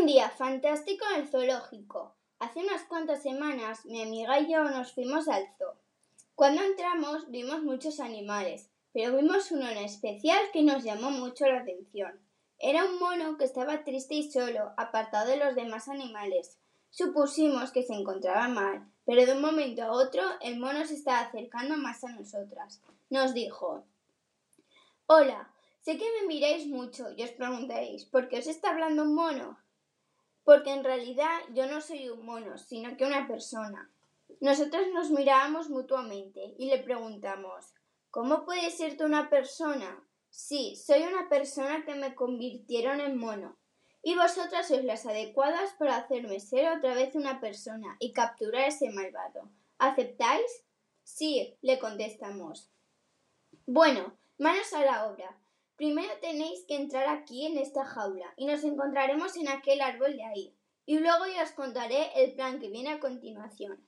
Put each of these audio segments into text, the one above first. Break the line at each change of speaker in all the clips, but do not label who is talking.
Un día fantástico en el zoológico. Hace unas cuantas semanas mi amiga y yo nos fuimos al zoo. Cuando entramos vimos muchos animales, pero vimos uno en especial que nos llamó mucho la atención. Era un mono que estaba triste y solo, apartado de los demás animales. Supusimos que se encontraba mal, pero de un momento a otro el mono se estaba acercando más a nosotras. Nos dijo Hola, sé que me miráis mucho y os preguntaréis ¿por qué os está hablando un mono? Porque en realidad yo no soy un mono, sino que una persona. Nosotros nos mirábamos mutuamente y le preguntamos ¿Cómo puedes ser tú una persona? Sí, soy una persona que me convirtieron en mono. Y vosotras sois las adecuadas para hacerme ser otra vez una persona y capturar ese malvado. ¿Aceptáis? Sí, le contestamos. Bueno, manos a la obra. Primero tenéis que entrar aquí en esta jaula y nos encontraremos en aquel árbol de ahí. Y luego os contaré el plan que viene a continuación.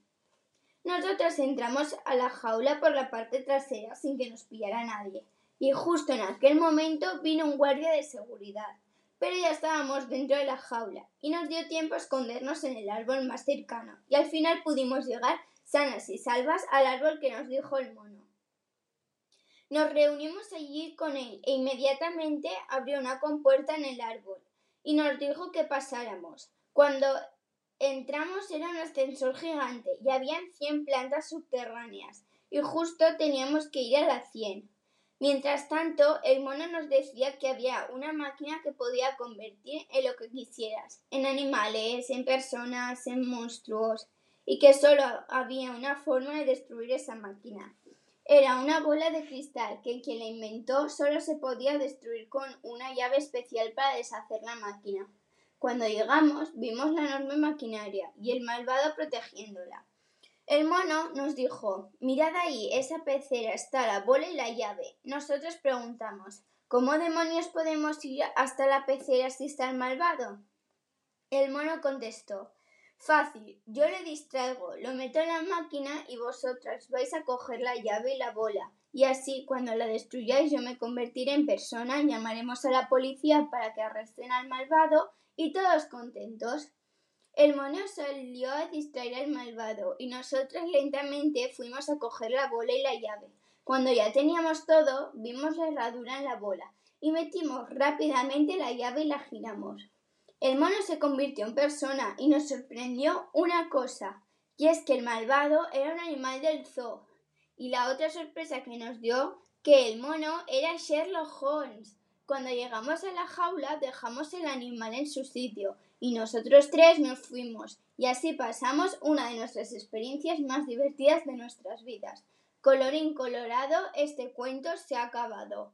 Nosotros entramos a la jaula por la parte trasera sin que nos pillara nadie. Y justo en aquel momento vino un guardia de seguridad. Pero ya estábamos dentro de la jaula y nos dio tiempo a escondernos en el árbol más cercano y al final pudimos llegar sanas y salvas al árbol que nos dijo el mono. Nos reunimos allí con él e inmediatamente abrió una compuerta en el árbol y nos dijo que pasáramos. Cuando entramos era un ascensor gigante y habían cien plantas subterráneas y justo teníamos que ir a las cien. Mientras tanto, el mono nos decía que había una máquina que podía convertir en lo que quisieras, en animales, en personas, en monstruos, y que solo había una forma de destruir esa máquina. Era una bola de cristal que quien la inventó solo se podía destruir con una llave especial para deshacer la máquina. Cuando llegamos vimos la enorme maquinaria y el malvado protegiéndola. El mono nos dijo Mirad ahí, esa pecera está la bola y la llave. Nosotros preguntamos ¿Cómo demonios podemos ir hasta la pecera si está el malvado? El mono contestó Fácil, yo le distraigo, lo meto en la máquina y vosotras vais a coger la llave y la bola. Y así, cuando la destruyáis, yo me convertiré en persona, llamaremos a la policía para que arresten al malvado y todos contentos. El mono salió a distraer al malvado y nosotras lentamente fuimos a coger la bola y la llave. Cuando ya teníamos todo, vimos la herradura en la bola y metimos rápidamente la llave y la giramos. El mono se convirtió en persona y nos sorprendió una cosa, y es que el malvado era un animal del zoo. Y la otra sorpresa que nos dio, que el mono era Sherlock Holmes. Cuando llegamos a la jaula dejamos el animal en su sitio y nosotros tres nos fuimos y así pasamos una de nuestras experiencias más divertidas de nuestras vidas. Colorín colorado, este cuento se ha acabado.